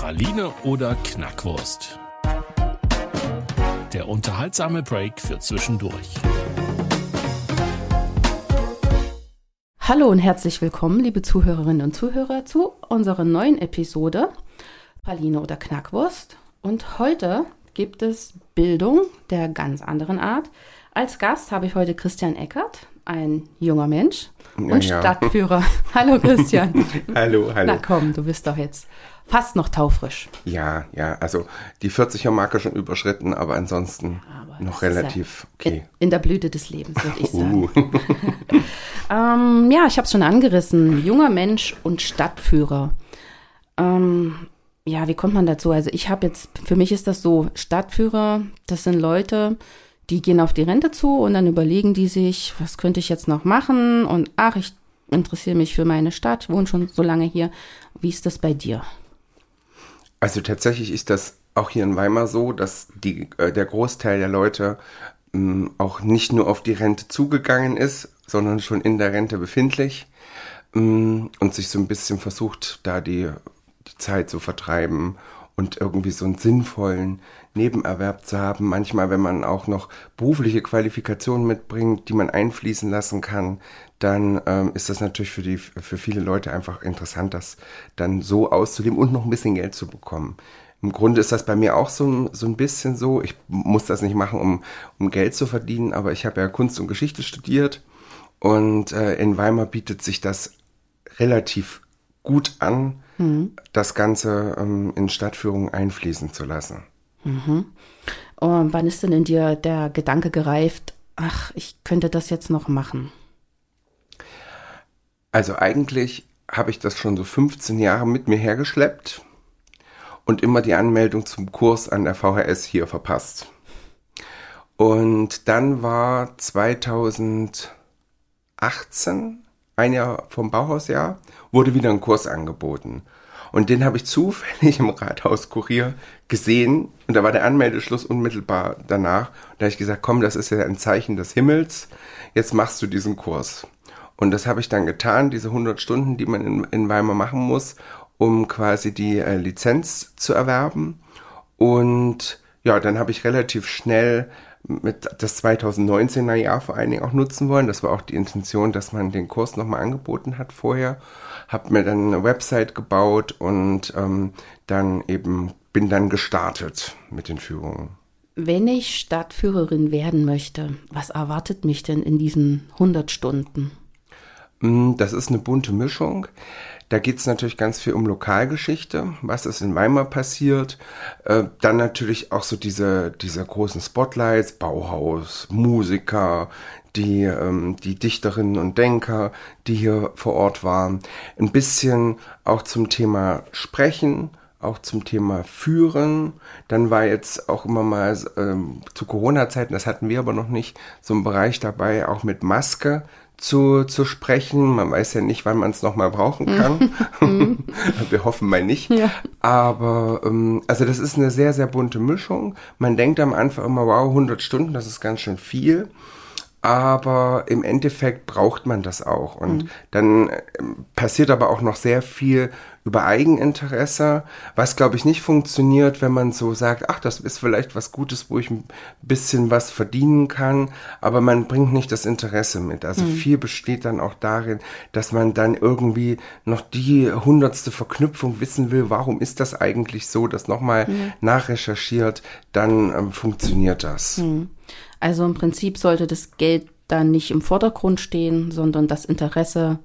Praline oder Knackwurst? Der unterhaltsame Break für zwischendurch. Hallo und herzlich willkommen, liebe Zuhörerinnen und Zuhörer, zu unserer neuen Episode Praline oder Knackwurst. Und heute gibt es Bildung der ganz anderen Art. Als Gast habe ich heute Christian Eckert, ein junger Mensch und ja, Stadtführer. hallo Christian. hallo, hallo. Na komm, du bist doch jetzt fast noch taufrisch. Ja, ja, also die 40er-Marke schon überschritten, aber ansonsten aber noch relativ ja okay. In, in, der Blüte des Lebens, würde ich sagen. Uh. ähm, ja, ich habe es schon angerissen. Junger Mensch und Stadtführer. Ähm, ja, wie kommt man dazu? Also ich habe jetzt, für mich ist das so, Stadtführer, das sind Leute, die gehen auf die Rente zu und dann überlegen die sich, was könnte ich jetzt noch machen? Und ach, ich interessiere mich für meine Stadt, ich wohne schon so lange hier. Wie ist das bei dir? Also tatsächlich ist das auch hier in Weimar so, dass die, äh, der Großteil der Leute ähm, auch nicht nur auf die Rente zugegangen ist, sondern schon in der Rente befindlich ähm, und sich so ein bisschen versucht, da die, die Zeit zu vertreiben und irgendwie so einen sinnvollen Nebenerwerb zu haben. Manchmal, wenn man auch noch berufliche Qualifikationen mitbringt, die man einfließen lassen kann, dann ähm, ist das natürlich für, die, für viele Leute einfach interessant, das dann so auszuleben und noch ein bisschen Geld zu bekommen. Im Grunde ist das bei mir auch so, so ein bisschen so. Ich muss das nicht machen, um, um Geld zu verdienen, aber ich habe ja Kunst und Geschichte studiert und äh, in Weimar bietet sich das relativ gut an, mhm. das Ganze ähm, in Stadtführungen einfließen zu lassen. Mhm. Und wann ist denn in dir der Gedanke gereift, ach, ich könnte das jetzt noch machen? Also eigentlich habe ich das schon so 15 Jahre mit mir hergeschleppt und immer die Anmeldung zum Kurs an der VHS hier verpasst. Und dann war 2018, ein Jahr vom Bauhausjahr, wurde wieder ein Kurs angeboten. Und den habe ich zufällig im Rathauskurier gesehen. Und da war der Anmeldeschluss unmittelbar danach. Und da habe ich gesagt, komm, das ist ja ein Zeichen des Himmels. Jetzt machst du diesen Kurs. Und das habe ich dann getan, diese 100 Stunden, die man in, in Weimar machen muss, um quasi die äh, Lizenz zu erwerben. Und ja, dann habe ich relativ schnell mit das 2019er Jahr vor allen Dingen auch nutzen wollen. Das war auch die Intention, dass man den Kurs nochmal angeboten hat vorher. Hab mir dann eine Website gebaut und ähm, dann eben bin dann gestartet mit den Führungen. Wenn ich Stadtführerin werden möchte, was erwartet mich denn in diesen 100 Stunden? Mm, das ist eine bunte Mischung. Da geht es natürlich ganz viel um Lokalgeschichte, was ist in Weimar passiert. Äh, dann natürlich auch so diese, diese großen Spotlights, Bauhaus, Musiker, die, ähm, die Dichterinnen und Denker, die hier vor Ort waren. Ein bisschen auch zum Thema Sprechen, auch zum Thema Führen. Dann war jetzt auch immer mal ähm, zu Corona-Zeiten, das hatten wir aber noch nicht, so ein Bereich dabei, auch mit Maske zu, zu sprechen. Man weiß ja nicht, wann man es nochmal brauchen kann. Mhm. Wir hoffen mal nicht. Ja. Aber ähm, also das ist eine sehr, sehr bunte Mischung. Man denkt am Anfang immer, wow, 100 Stunden, das ist ganz schön viel aber im Endeffekt braucht man das auch. Und mhm. dann äh, passiert aber auch noch sehr viel über Eigeninteresse, was glaube ich nicht funktioniert, wenn man so sagt, ach, das ist vielleicht was Gutes, wo ich ein bisschen was verdienen kann, aber man bringt nicht das Interesse mit. Also mhm. viel besteht dann auch darin, dass man dann irgendwie noch die hundertste Verknüpfung wissen will, warum ist das eigentlich so, das nochmal mhm. nachrecherchiert, dann ähm, funktioniert das. Mhm. Also im Prinzip sollte das Geld dann nicht im Vordergrund stehen, sondern das Interesse,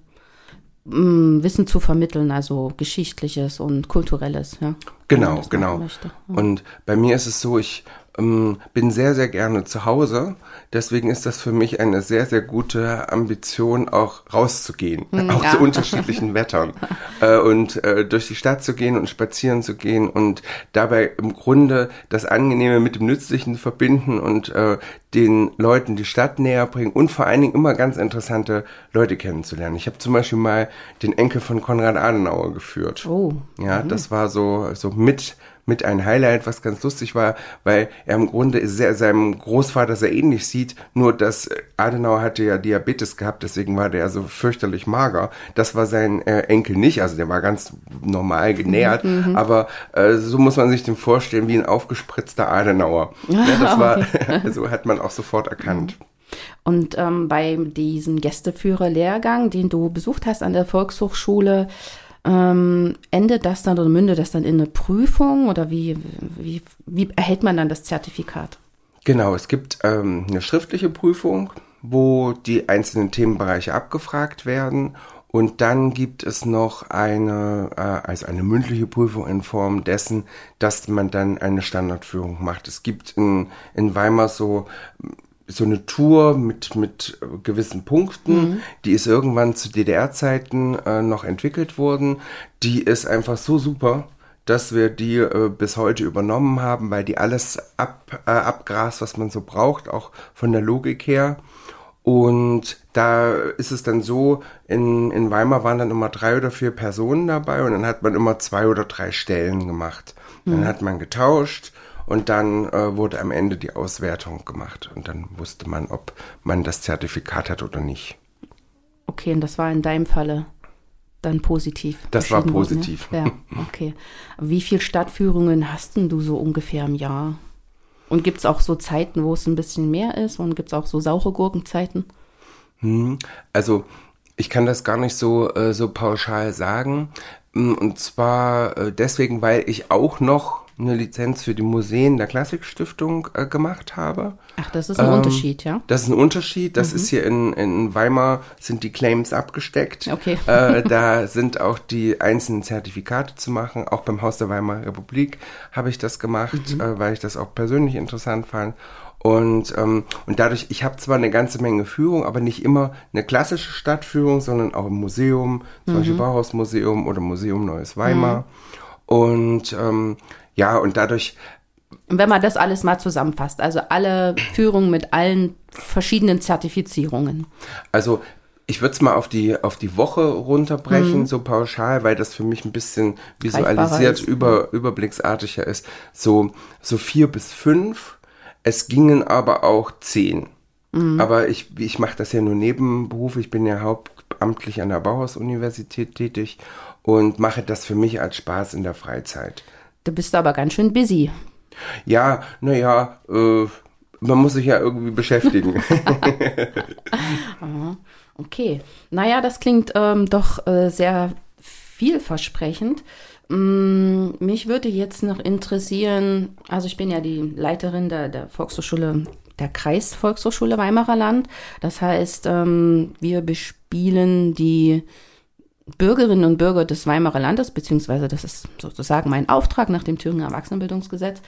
Wissen zu vermitteln, also geschichtliches und kulturelles. Ja, genau, genau. Ja. Und bei mir ist es so, ich ähm, bin sehr, sehr gerne zu Hause. Deswegen ist das für mich eine sehr, sehr gute Ambition, auch rauszugehen, Hm, auch ja. zu unterschiedlichen Wettern äh, und äh, durch die Stadt zu gehen und spazieren zu gehen und dabei im Grunde das Angenehme mit dem Nützlichen verbinden und äh, den Leuten die Stadt näher bringen und vor allen Dingen immer ganz interessante Leute kennenzulernen. Ich habe zum Beispiel mal den Enkel von Konrad Adenauer geführt. Oh. Ja, das war so, so mit, mit ein Highlight, was ganz lustig war, weil er im Grunde sehr, seinem Großvater sehr ähnlich sieht, nur dass Adenauer hatte ja Diabetes gehabt, deswegen war der so fürchterlich mager. Das war sein äh, Enkel nicht, also der war ganz normal genährt, aber äh, so muss man sich den vorstellen wie ein aufgespritzter Adenauer. ja, das war, so hat man auch sofort erkannt. Und ähm, bei diesem Gästeführer-Lehrgang, den du besucht hast an der Volkshochschule, ähm, endet das dann oder mündet das dann in eine Prüfung oder wie, wie, wie erhält man dann das Zertifikat? Genau, es gibt ähm, eine schriftliche Prüfung, wo die einzelnen Themenbereiche abgefragt werden. Und dann gibt es noch eine, äh, also eine mündliche Prüfung in Form dessen, dass man dann eine Standardführung macht. Es gibt in, in Weimar so, so eine Tour mit, mit gewissen Punkten, die ist irgendwann zu DDR-Zeiten äh, noch entwickelt worden. Die ist einfach so super, dass wir die äh, bis heute übernommen haben, weil die alles ab, äh, abgrast, was man so braucht, auch von der Logik her. Und da ist es dann so, in, in Weimar waren dann immer drei oder vier Personen dabei und dann hat man immer zwei oder drei Stellen gemacht. Dann hat man getauscht und dann äh, wurde am Ende die Auswertung gemacht und dann wusste man, ob man das Zertifikat hat oder nicht. Okay, und das war in deinem Falle dann positiv. Das war worden, positiv. Ja, Ja, okay. Wie viele Stadtführungen hast denn du so ungefähr im Jahr? Und gibt es auch so Zeiten, wo es ein bisschen mehr ist? Und gibt es auch so saure Gurkenzeiten? Also ich kann das gar nicht so, äh, so pauschal sagen. Mm, Und zwar äh, deswegen, weil ich auch noch eine Lizenz für die Museen der Klassikstiftung äh, gemacht habe. Ach, das ist ein Ähm, Unterschied, ja? Das ist ein Unterschied. Das ist hier in, in Weimar sind die Claims abgesteckt. Okay. Äh, da sind auch die einzelnen Zertifikate zu machen. Auch beim Haus der Weimarer Republik habe ich das gemacht, äh, weil ich das auch persönlich interessant fand. Und, ähm, und dadurch, ich habe zwar eine ganze Menge Führung, aber nicht immer eine klassische Stadtführung, sondern auch im Museum, zum Beispiel Bauhausmuseum oder Museum Neues Weimar. Und ähm, ja, und dadurch Und wenn man das alles mal zusammenfasst, also alle Führungen mit allen verschiedenen Zertifizierungen. Also ich würde es mal auf die, auf die Woche runterbrechen, so pauschal, weil das für mich ein bisschen visualisiert, über, überblicksartiger ist. So, so vier bis fünf. Es gingen aber auch zehn. Aber ich, ich mache das ja nur nebenberuflich. Ich bin ja hauptamtlich an der Bauhaus-Universität tätig und mache das für mich als Spaß in der Freizeit. Du bist aber ganz schön busy. Ja, naja, äh, man muss sich ja irgendwie beschäftigen. Okay. Naja, das klingt ähm, doch äh, sehr vielversprechend. Mm, mich würde jetzt noch interessieren, also ich bin ja die Leiterin der, der Volkshochschule, der Kreisvolkshochschule Weimarer Land. Das heißt, ähm, wir bespielen die Bürgerinnen und Bürger des Weimarer Landes, beziehungsweise das ist sozusagen mein Auftrag nach dem Thüringer Erwachsenenbildungsgesetz.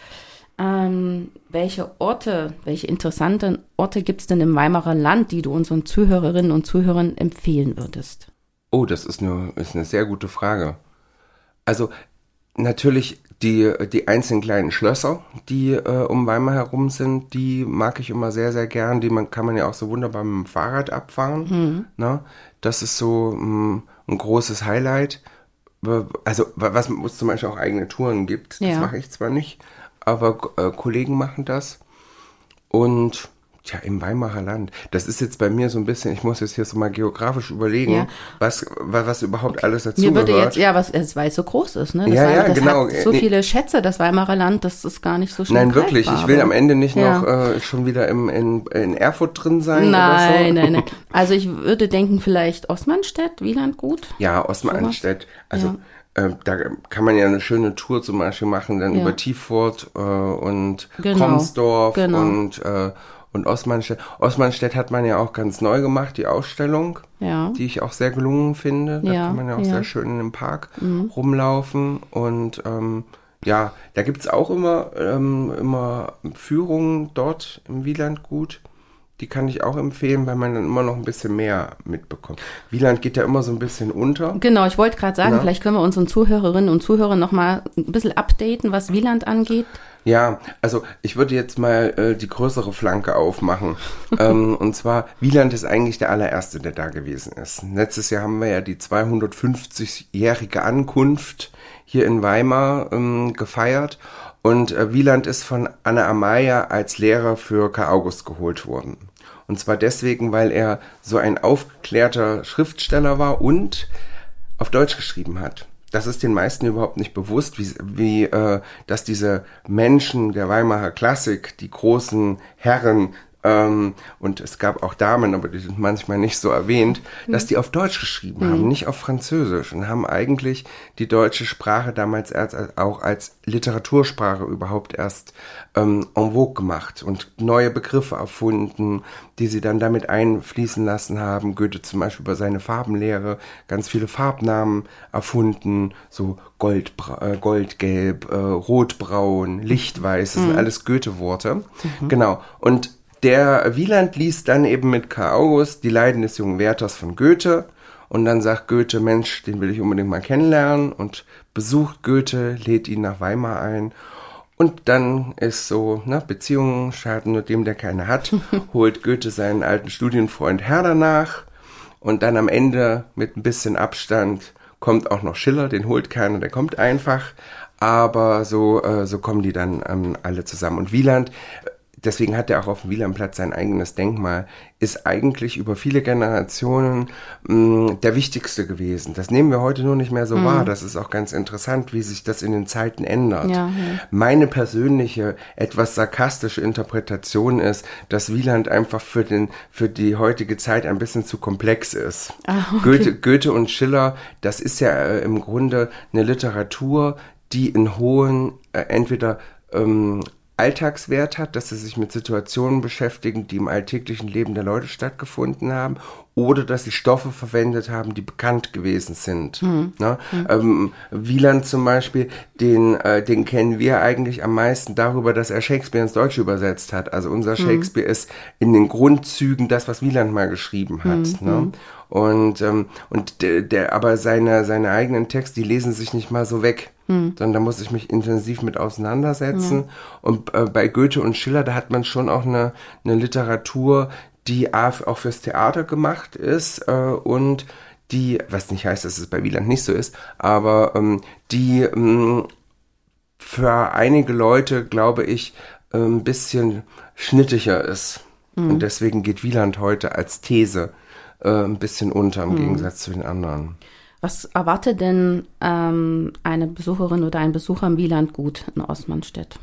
Ähm, welche Orte, welche interessanten Orte gibt es denn im Weimarer Land, die du unseren Zuhörerinnen und Zuhörern empfehlen würdest? Oh, das ist eine, ist eine sehr gute Frage. Also natürlich die, die einzelnen kleinen Schlösser, die äh, um Weimar herum sind, die mag ich immer sehr, sehr gern. Die man, kann man ja auch so wunderbar mit dem Fahrrad abfahren. Ne? Das ist so mh, ein großes Highlight. Also wa- was es zum Beispiel auch eigene Touren gibt. Das Ja. mache ich zwar nicht, aber äh, Kollegen machen das. Und tja, im Weimarer Land. Das ist jetzt bei mir so ein bisschen, ich muss jetzt hier so mal geografisch überlegen, Ja. was, wa- was überhaupt alles dazu Mir würde gehört. jetzt, ja, was, es- weil es so groß ist, ne? Das, Ja, ja, das genau. hat so viele Schätze, das Weimarer Land, das ist gar nicht so schnell Nein, wirklich. Ich will aber- am Ende nicht Ja. noch äh, schon wieder im, in, in Erfurt drin sein Nein, oder so. nein, nein. Also ich würde denken, vielleicht Ostmannstedt, Wielandgut. Ja, Osman-Anstedt. Also äh, da kann man ja eine schöne Tour zum Beispiel machen, dann Ja. über Tiefurt äh, und Genau, Kromsdorf genau. und, äh, und Osmanstedt. Osmanstedt hat man ja auch ganz neu gemacht, die Ausstellung, Ja. die ich auch sehr gelungen finde. Da Ja, kann man ja auch ja. Mhm. sehr schön in dem Park rumlaufen und ähm, Ja, da gibt's auch immer, ähm, immer Führungen dort im Wielandgut. Die kann ich auch empfehlen, weil man dann immer noch ein bisschen mehr mitbekommt. Wieland geht ja immer so ein bisschen unter. Genau, ich wollte gerade sagen, Ja. vielleicht können wir unseren Zuhörerinnen und Zuhörern noch mal ein bisschen updaten, was Wieland angeht. Ja, also ich würde jetzt mal äh, die größere Flanke aufmachen. ähm, und zwar, Wieland ist eigentlich der allererste, der da gewesen ist. Letztes Jahr haben wir ja die 250-jährige Ankunft hier in Weimar ähm, gefeiert. Und äh, Wieland ist von Anna Amaya als Lehrer für Karl August geholt worden. Und zwar deswegen, weil er so ein aufgeklärter Schriftsteller war und auf Deutsch geschrieben hat. Das ist den meisten überhaupt nicht bewusst, wie, wie äh, dass diese Menschen der Weimarer Klassik, die großen Herren, ähm, und es gab auch Damen, aber die sind manchmal nicht so erwähnt, dass die auf Deutsch geschrieben haben, nicht auf Französisch und haben eigentlich die deutsche Sprache damals erst auch als Literatursprache überhaupt erst ähm, en vogue gemacht und neue Begriffe erfunden, die sie dann damit einfließen lassen haben. Goethe zum Beispiel über seine Farbenlehre ganz viele Farbnamen erfunden, so Goldbra äh, Goldgelb, äh, Rotbraun, Lichtweiß, das sind alles Goethe-Worte. Genau. Und der Wieland liest dann eben mit Karl August die Leiden des jungen Werthers von Goethe. Und dann sagt Goethe, Mensch, den will ich unbedingt mal kennenlernen und besucht Goethe, lädt ihn nach Weimar ein. Und dann ist so, ne, Beziehungen schaden nur dem, der keine hat, holt Goethe seinen alten Studienfreund Herder nach. Und dann am Ende mit ein bisschen Abstand kommt auch noch Schiller, den holt keiner, der kommt einfach. Aber so, äh, so kommen die dann ähm, alle zusammen. Und Wieland, deswegen hat er auch auf dem Wielandplatz sein eigenes Denkmal, ist eigentlich über viele Generationen mh, der wichtigste gewesen. Das nehmen wir heute nur nicht mehr so wahr. Das ist auch ganz interessant, wie sich das in den Zeiten ändert. Ja, ja. Meine persönliche, etwas sarkastische Interpretation ist, dass Wieland einfach für, den, für die heutige Zeit ein bisschen zu komplex ist. Ah, okay. Goethe, Goethe und Schiller, das ist ja äh, im Grunde eine Literatur, die in hohen, äh, entweder ähm, Alltagswert hat, dass sie sich mit Situationen beschäftigen, die im alltäglichen Leben der Leute stattgefunden haben, oder dass sie Stoffe verwendet haben, die bekannt gewesen sind. Ne? Ähm, Wieland zum Beispiel, den, äh, den kennen wir eigentlich am meisten darüber, dass er Shakespeare ins Deutsche übersetzt hat. Also unser Shakespeare ist in den Grundzügen das, was Wieland mal geschrieben hat. Ne? Und, ähm, und der, der, aber seine, seine eigenen Texte, die lesen sich nicht mal so weg. Sondern da muss ich mich intensiv mit auseinandersetzen. Und äh, bei Goethe und Schiller, da hat man schon auch eine, eine Literatur, die auch fürs Theater gemacht ist äh, und die, was nicht heißt, dass es bei Wieland nicht so ist, aber ähm, die ähm, für einige Leute, glaube ich, äh, ein bisschen schnittiger ist. Und deswegen geht Wieland heute als These äh, ein bisschen unter im Gegensatz zu den anderen. Was erwartet denn ähm, eine Besucherin oder ein Besucher im Wielandgut in Ostmannstedt?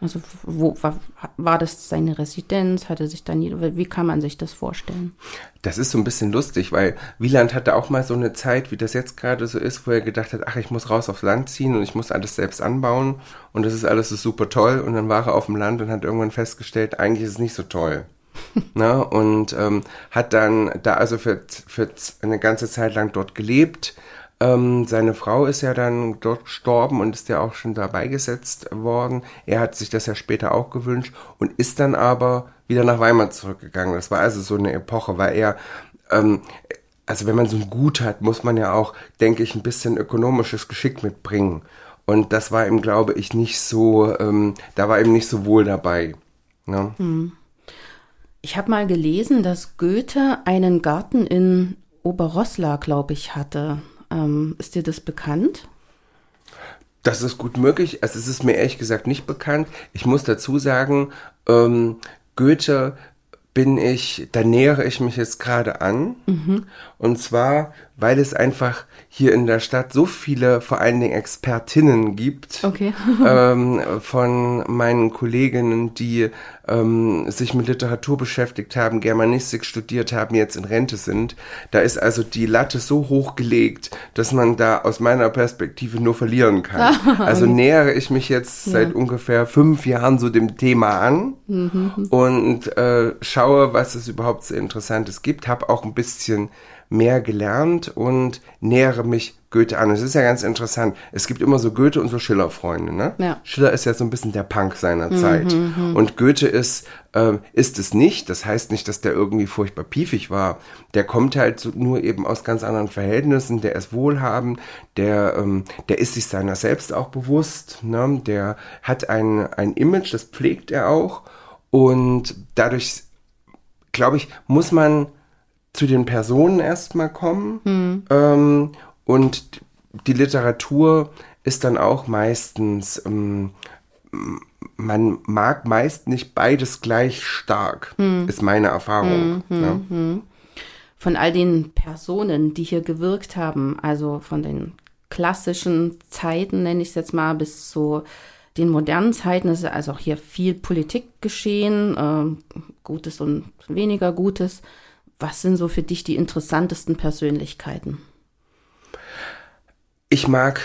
Also wo war, war das seine Residenz? Hatte sich da nie, wie kann man sich das vorstellen? Das ist so ein bisschen lustig, weil Wieland hatte auch mal so eine Zeit, wie das jetzt gerade so ist, wo er gedacht hat, ach, ich muss raus aufs Land ziehen und ich muss alles selbst anbauen und das ist alles so super toll. Und dann war er auf dem Land und hat irgendwann festgestellt, eigentlich ist es nicht so toll. Na, und ähm, hat dann da also für, für eine ganze Zeit lang dort gelebt. Ähm, seine Frau ist ja dann dort gestorben und ist ja auch schon da beigesetzt worden. Er hat sich das ja später auch gewünscht und ist dann aber wieder nach Weimar zurückgegangen. Das war also so eine Epoche, weil er, ähm, also wenn man so ein Gut hat, muss man ja auch, denke ich, ein bisschen ökonomisches Geschick mitbringen. Und das war ihm, glaube ich, nicht so, ähm, da war ihm nicht so wohl dabei. Ne? Ich habe mal gelesen, dass Goethe einen Garten in Oberrosslar, glaube ich, hatte. Ähm, ist dir das bekannt? Das ist gut möglich. Also es ist mir ehrlich gesagt nicht bekannt. Ich muss dazu sagen, ähm, Goethe bin ich, da nähere ich mich jetzt gerade an. Und zwar, weil es einfach hier in der Stadt so viele, vor allen Dingen Expertinnen gibt, Okay. ähm, von meinen Kolleginnen, die ähm, sich mit Literatur beschäftigt haben, Germanistik studiert haben, jetzt in Rente sind. Da ist also die Latte so hoch gelegt, dass man da aus meiner Perspektive nur verlieren kann. Also nähere ich mich jetzt seit ungefähr fünf Jahren so dem Thema an und äh, schaue, was es überhaupt so Interessantes gibt, habe auch ein bisschen mehr gelernt und nähere mich Goethe an. Es ist ja ganz interessant. Es gibt immer so Goethe und so Schiller-Freunde. Ne? Ja. Schiller ist ja so ein bisschen der Punk seiner Zeit. Und Goethe ist, ähm, ist es nicht. Das heißt nicht, dass der irgendwie furchtbar piefig war. Der kommt halt so nur eben aus ganz anderen Verhältnissen. Der ist wohlhabend. Der, ähm, der ist sich seiner selbst auch bewusst. Ne? Der hat ein, ein Image, das pflegt er auch. Und dadurch, glaube ich, muss man zu den Personen erstmal kommen. Ähm, und die Literatur ist dann auch meistens, ähm, man mag meist nicht beides gleich stark, ist meine Erfahrung. ne? Von all den Personen, die hier gewirkt haben, also von den klassischen Zeiten, nenne ich es jetzt mal, bis zu den modernen Zeiten, ist also auch hier viel Politik geschehen, ähm, Gutes und weniger Gutes. Was sind so für dich die interessantesten Persönlichkeiten? Ich mag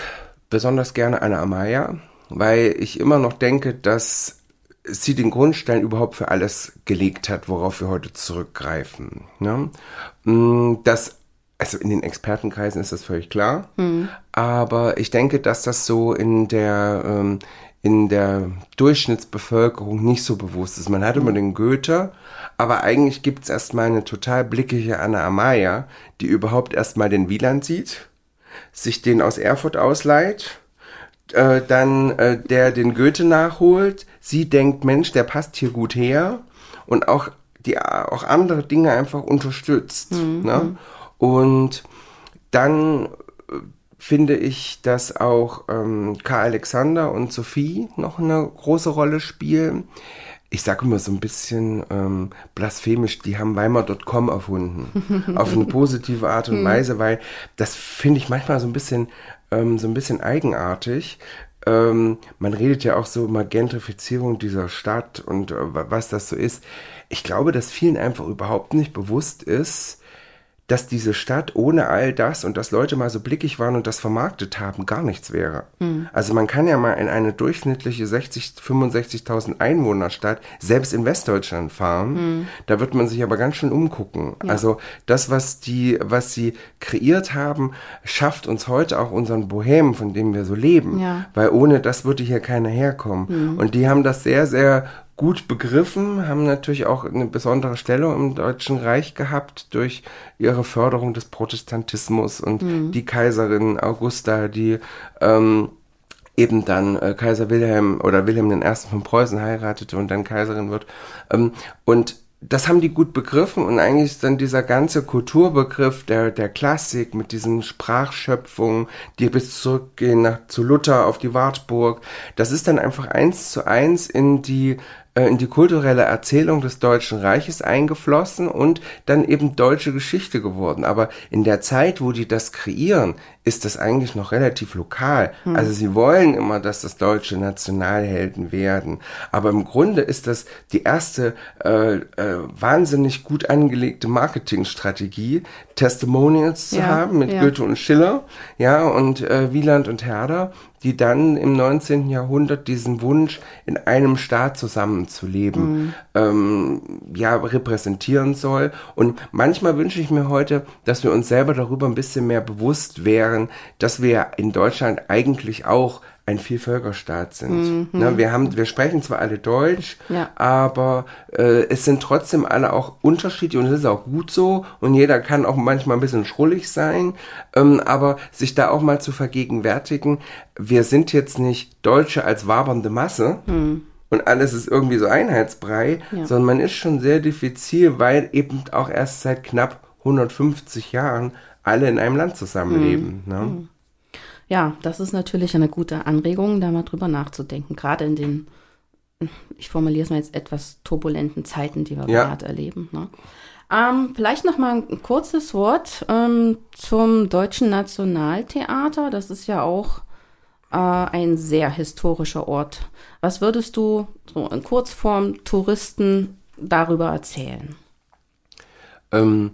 besonders gerne Anna Amaya, weil ich immer noch denke, dass sie den Grundstein überhaupt für alles gelegt hat, worauf wir heute zurückgreifen. Ne? Mm, Das, also in den Expertenkreisen ist das völlig klar, aber ich denke, dass das so in der ähm, in der Durchschnittsbevölkerung nicht so bewusst ist. Man hat immer den Goethe, aber eigentlich gibt es erstmal eine total blickige Anna Amaya, die überhaupt erstmal den Wieland sieht, sich den aus Erfurt ausleiht, äh, dann äh, der den Goethe nachholt. Sie denkt, Mensch, der passt hier gut her und auch die auch andere Dinge einfach unterstützt. Ne? Und dann finde ich, dass auch ähm, Karl Alexander und Sophie noch eine große Rolle spielen. Ich sage immer so ein bisschen ähm, blasphemisch, die haben Weimar.com erfunden. auf eine positive Art und Weise, weil das finde ich manchmal so ein bisschen, ähm, so ein bisschen eigenartig. Ähm, man redet ja auch so über Gentrifizierung dieser Stadt und äh, was das so ist. Ich glaube, dass vielen einfach überhaupt nicht bewusst ist, dass diese Stadt ohne all das und dass Leute mal so blickig waren und das vermarktet haben, gar nichts wäre. Also man kann ja mal in eine durchschnittliche 60, 65.000 Einwohnerstadt, selbst in Westdeutschland fahren. Da wird man sich aber ganz schön umgucken. Also das, was die, was sie kreiert haben, schafft uns heute auch unseren Bohem, von dem wir so leben. Ja. Weil ohne das würde hier keiner herkommen. Und die haben das sehr, sehr gut begriffen, haben natürlich auch eine besondere Stellung im Deutschen Reich gehabt durch ihre Förderung des Protestantismus und die Kaiserin Augusta, die ähm, eben dann äh, Kaiser Wilhelm oder Wilhelm I. von Preußen heiratete und dann Kaiserin wird. Ähm, und das haben die gut begriffen und eigentlich ist dann dieser ganze Kulturbegriff der, der Klassik mit diesen Sprachschöpfungen, die bis zurückgehen nach, zu Luther auf die Wartburg, das ist dann einfach eins zu eins in die äh, in die kulturelle Erzählung des Deutschen Reiches eingeflossen und dann eben deutsche Geschichte geworden. Aber in der Zeit, wo die das kreieren, ist das eigentlich noch relativ lokal. Also sie wollen immer, dass das Deutsche Nationalhelden werden. Aber im Grunde ist das die erste äh, äh, wahnsinnig gut angelegte Marketingstrategie, Testimonials zu Ja, haben mit ja. Goethe und Schiller, ja, und äh, Wieland und Herder, die dann im 19. Jahrhundert diesen Wunsch, in einem Staat zusammenzuleben, ähm, ja, repräsentieren soll. Und manchmal wünsche ich mir heute, dass wir uns selber darüber ein bisschen mehr bewusst wären, dass wir in Deutschland eigentlich auch ein Vielvölkerstaat sind. Ne, wir haben, wir sprechen zwar alle Deutsch, Ja. aber äh, es sind trotzdem alle auch unterschiedlich und es ist auch gut so und jeder kann auch manchmal ein bisschen schrullig sein, ähm, aber sich da auch mal zu vergegenwärtigen, wir sind jetzt nicht Deutsche als wabernde Masse und alles ist irgendwie so Einheitsbrei, Ja. sondern man ist schon sehr diffizil, weil eben auch erst seit knapp 150 Jahren alle in einem Land zusammenleben. Ne? Ja, das ist natürlich eine gute Anregung, da mal drüber nachzudenken, gerade in den, ich formuliere es mal jetzt etwas turbulenten Zeiten, die wir Ja. gerade erleben. Ne? Ähm, vielleicht noch mal ein kurzes Wort ähm, zum Deutschen Nationaltheater. Das ist ja auch äh, ein sehr historischer Ort. Was würdest du so in Kurzform Touristen darüber erzählen? Ähm,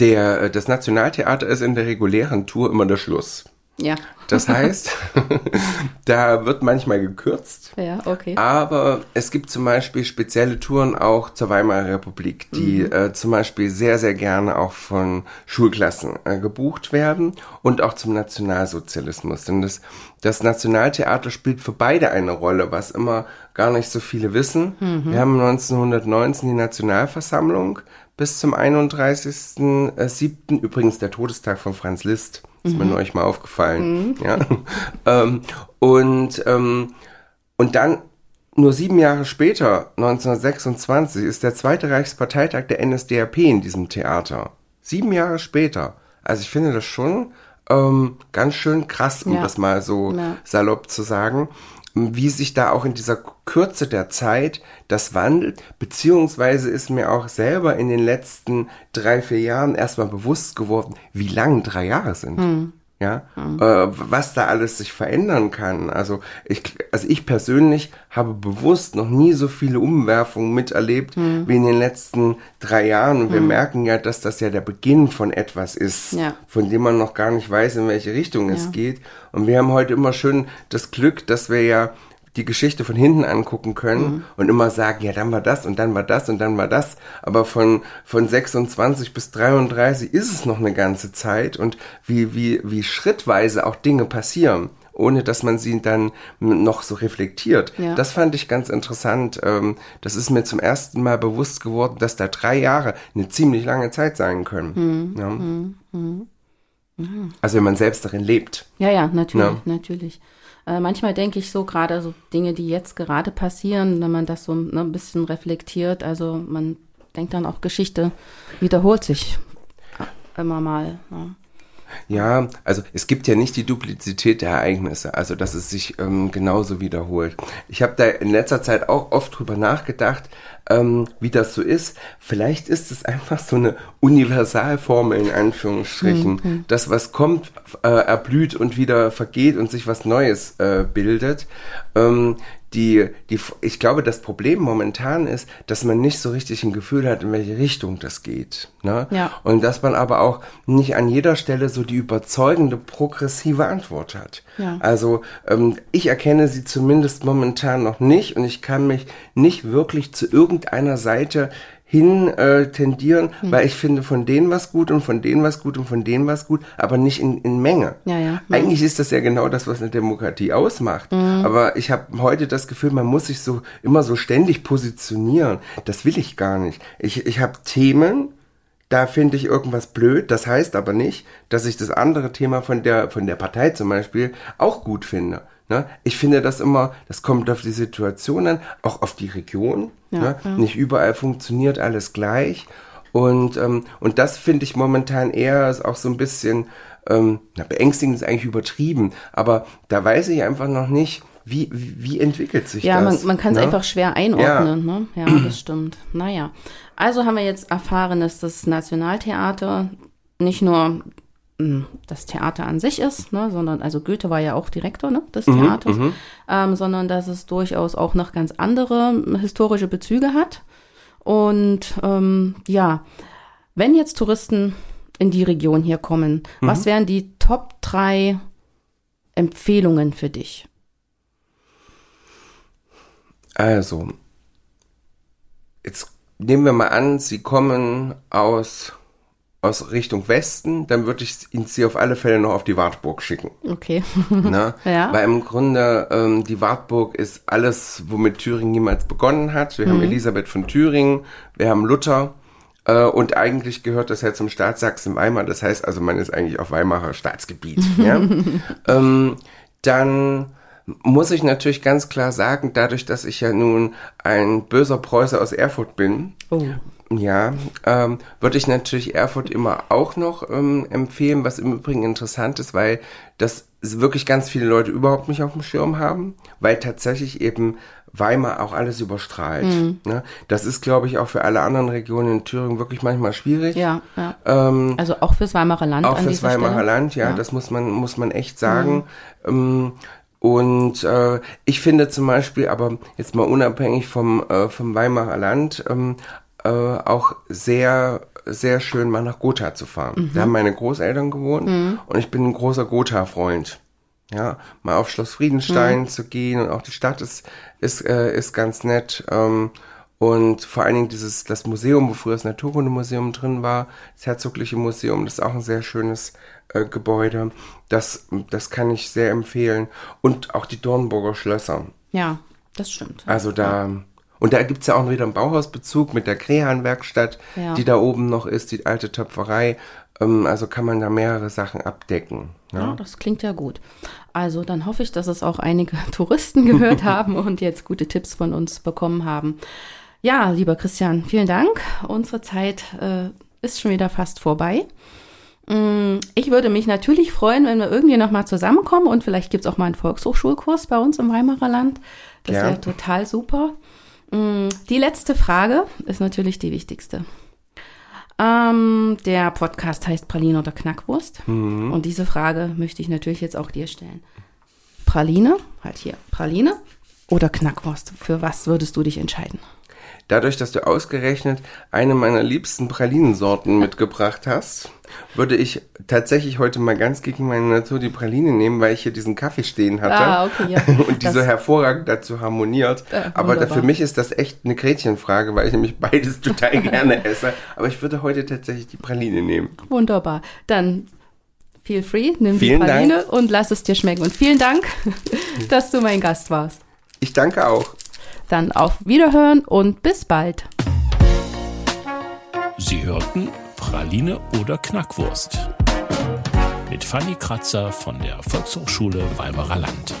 der, äh, das Nationaltheater ist in der regulären Tour immer der Schluss. Ja. Das heißt, da wird manchmal gekürzt. Ja, okay. Aber es gibt zum Beispiel spezielle Touren auch zur Weimarer Republik, die Mhm. äh, zum Beispiel sehr, sehr gerne auch von Schulklassen äh, gebucht werden und auch zum Nationalsozialismus. Denn das, das Nationaltheater spielt für beide eine Rolle, was immer gar nicht so viele wissen. Mhm. Wir haben 1919 die Nationalversammlung bis zum 31.07. Übrigens der Todestag von Franz Liszt. Ist mir neulich mal aufgefallen. Ja. ähm, und, ähm, und dann nur sieben Jahre später, 1926, ist der zweite Reichsparteitag der NSDAP in diesem Theater. Sieben Jahre später. Also ich finde das schon ähm, ganz schön krass, um Ja. das mal so Ja. salopp zu sagen, wie sich da auch in dieser Kürze der Zeit das wandelt, beziehungsweise ist mir auch selber in den letzten drei, vier Jahren erstmal bewusst geworden, wie lang drei Jahre sind. Ja, Äh, was da alles sich verändern kann. Also ich, also ich persönlich habe bewusst noch nie so viele Umwerfungen miterlebt wie in den letzten drei Jahren. Und wir merken ja, dass das ja der Beginn von etwas ist, Ja. von dem man noch gar nicht weiß, in welche Richtung es Ja. geht. Und wir haben heute immer schön das Glück, dass wir ja die Geschichte von hinten angucken können und immer sagen, ja, dann war das und dann war das und dann war das. Aber von, von 26 bis 33 ist es noch eine ganze Zeit und wie, wie, wie schrittweise auch Dinge passieren, ohne dass man sie dann noch so reflektiert. Ja. Das fand ich ganz interessant. Ähm, Das ist mir zum ersten Mal bewusst geworden, dass da drei Jahre eine ziemlich lange Zeit sein können. Ja. Also wenn man selbst darin lebt. Ja, ja, natürlich, Ja. natürlich. Äh, manchmal denke ich so, gerade so Dinge, die jetzt gerade passieren, wenn man das so ne, ein bisschen reflektiert, also man denkt dann auch, Geschichte wiederholt sich immer mal. Ja. Ja, also es gibt ja nicht die Duplizität der Ereignisse, also dass es sich ähm, genauso wiederholt. Ich habe da in letzter Zeit auch oft drüber nachgedacht, ähm, wie das so ist. Vielleicht ist es einfach so eine Universalformel in Anführungsstrichen. Das, was kommt, äh, erblüht und wieder vergeht und sich was Neues äh, bildet. Ähm, die, die, ich glaube, das Problem momentan ist, dass man nicht so richtig ein Gefühl hat, in welche Richtung das geht. Ne? Ja. Und dass man aber auch nicht an jeder Stelle so die überzeugende progressive Antwort hat. Ja. Also ähm, ich erkenne sie zumindest momentan noch nicht und ich kann mich nicht wirklich zu irgendeiner Seite hin äh, tendieren, Hm. weil ich finde von denen was gut und von denen was gut und von denen was gut, aber nicht in, in Menge. Ja, ja. Eigentlich ist das ja genau das, was eine Demokratie ausmacht. Mhm. Aber ich habe heute das Gefühl, man muss sich so immer so ständig positionieren. Das will ich gar nicht. Ich, ich habe Themen, da finde ich irgendwas blöd. Das heißt aber nicht, dass ich das andere Thema von der, von der Partei zum Beispiel auch gut finde. Ne? Ich finde das immer, das kommt auf die Situation an, auch auf die Region. Ja, ne? ja. Nicht überall funktioniert alles gleich. Und, ähm, und das finde ich momentan eher ist auch so ein bisschen, ähm, na, beängstigend ist eigentlich übertrieben, aber da weiß ich einfach noch nicht, wie, wie, entwickelt sich Ja, das. man, man kann es ne? einfach schwer einordnen. Ne? Ja, das stimmt. Naja, also haben wir jetzt erfahren, dass das Nationaltheater nicht nur das Theater an sich ist, ne, sondern, also Goethe war ja auch Direktor ne, des Mhm, Theaters, ähm, sondern dass es durchaus auch noch ganz andere historische Bezüge hat. Und ähm, ja, wenn jetzt Touristen in die Region hier kommen, Mhm. was wären die Top drei Empfehlungen für dich? Also, jetzt nehmen wir mal an, Sie kommen aus, aus Richtung Westen, dann würde ich ihn- Sie auf alle Fälle noch auf die Wartburg schicken. Okay. Ne? Ja. Weil im Grunde ähm, die Wartburg ist alles, womit Thüringen jemals begonnen hat. Wir haben Elisabeth von Thüringen, wir haben Luther äh, und eigentlich gehört das ja zum Staat Sachsen-Weimar. Das heißt also, man ist eigentlich auf Weimarer Staatsgebiet. ja? ähm, dann muss ich natürlich ganz klar sagen, dadurch, dass ich ja nun ein böser Preußer aus Erfurt bin, Oh. Ja, ähm, würde ich natürlich Erfurt immer auch noch ähm, empfehlen, was im Übrigen interessant ist, weil das wirklich ganz viele Leute überhaupt nicht auf dem Schirm haben, weil tatsächlich eben Weimar auch alles überstrahlt. Mhm. Ne? Das ist, glaube ich, auch für alle anderen Regionen in Thüringen wirklich manchmal schwierig. Ja, ja. Ähm, Also auch fürs Weimarer Land auch fürs Weimarer Stelle. Land, ja, das muss man, muss man echt sagen. Ähm, und äh, ich finde zum Beispiel, aber jetzt mal unabhängig vom, äh, vom Weimarer Land, ähm, äh, auch sehr sehr schön, mal nach Gotha zu fahren. Da haben meine Großeltern gewohnt und ich bin ein großer Gotha-Freund. Ja, mal auf Schloss Friedenstein zu gehen und auch die Stadt ist, ist, äh, ist ganz nett. Ähm, und vor allen Dingen dieses, das Museum, wo früher das Naturkundemuseum drin war, das Herzogliche Museum, das ist auch ein sehr schönes äh, Gebäude. Das, das kann ich sehr empfehlen. Und auch die Dornburger Schlösser. Ja, das stimmt. Also da, und da gibt's ja auch wieder einen Bauhausbezug mit der Krehan-Werkstatt, Ja. die da oben noch ist, die alte Töpferei. Ähm, also kann man da mehrere Sachen abdecken. Ja, Ja. das klingt ja gut. Also dann hoffe ich, dass es auch einige Touristen gehört haben und jetzt gute Tipps von uns bekommen haben. Ja, lieber Christian, vielen Dank. Unsere Zeit äh, ist schon wieder fast vorbei. Mm, Ich würde mich natürlich freuen, wenn wir irgendwie nochmal zusammenkommen und vielleicht gibt's auch mal einen Volkshochschulkurs bei uns im Weimarer Land. Das Ja. wäre total super. Mm, Die letzte Frage ist natürlich die wichtigste. Ähm, der Podcast heißt Praline oder Knackwurst. Und diese Frage möchte ich natürlich jetzt auch dir stellen. Praline, halt hier, Praline oder Knackwurst? Für was würdest du dich entscheiden? Dadurch, dass du ausgerechnet eine meiner liebsten Pralinensorten mitgebracht hast, würde ich tatsächlich heute mal ganz gegen meine Natur die Praline nehmen, weil ich hier diesen Kaffee stehen hatte. Ah, okay, ja. Und die so Das- hervorragend dazu harmoniert. Ja, Aber da, für mich ist das echt eine Gretchenfrage, weil ich nämlich beides total gerne esse. Aber ich würde heute tatsächlich die Praline nehmen. Wunderbar. Dann feel free, nimm Vielen die Praline Dank. und lass es dir schmecken. Und vielen Dank, dass du mein Gast warst. Ich danke auch. Dann auf Wiederhören und bis bald. Sie hörten Praline oder Knackwurst. Mit Fanny Kratzer von der Volkshochschule Weimarer Land.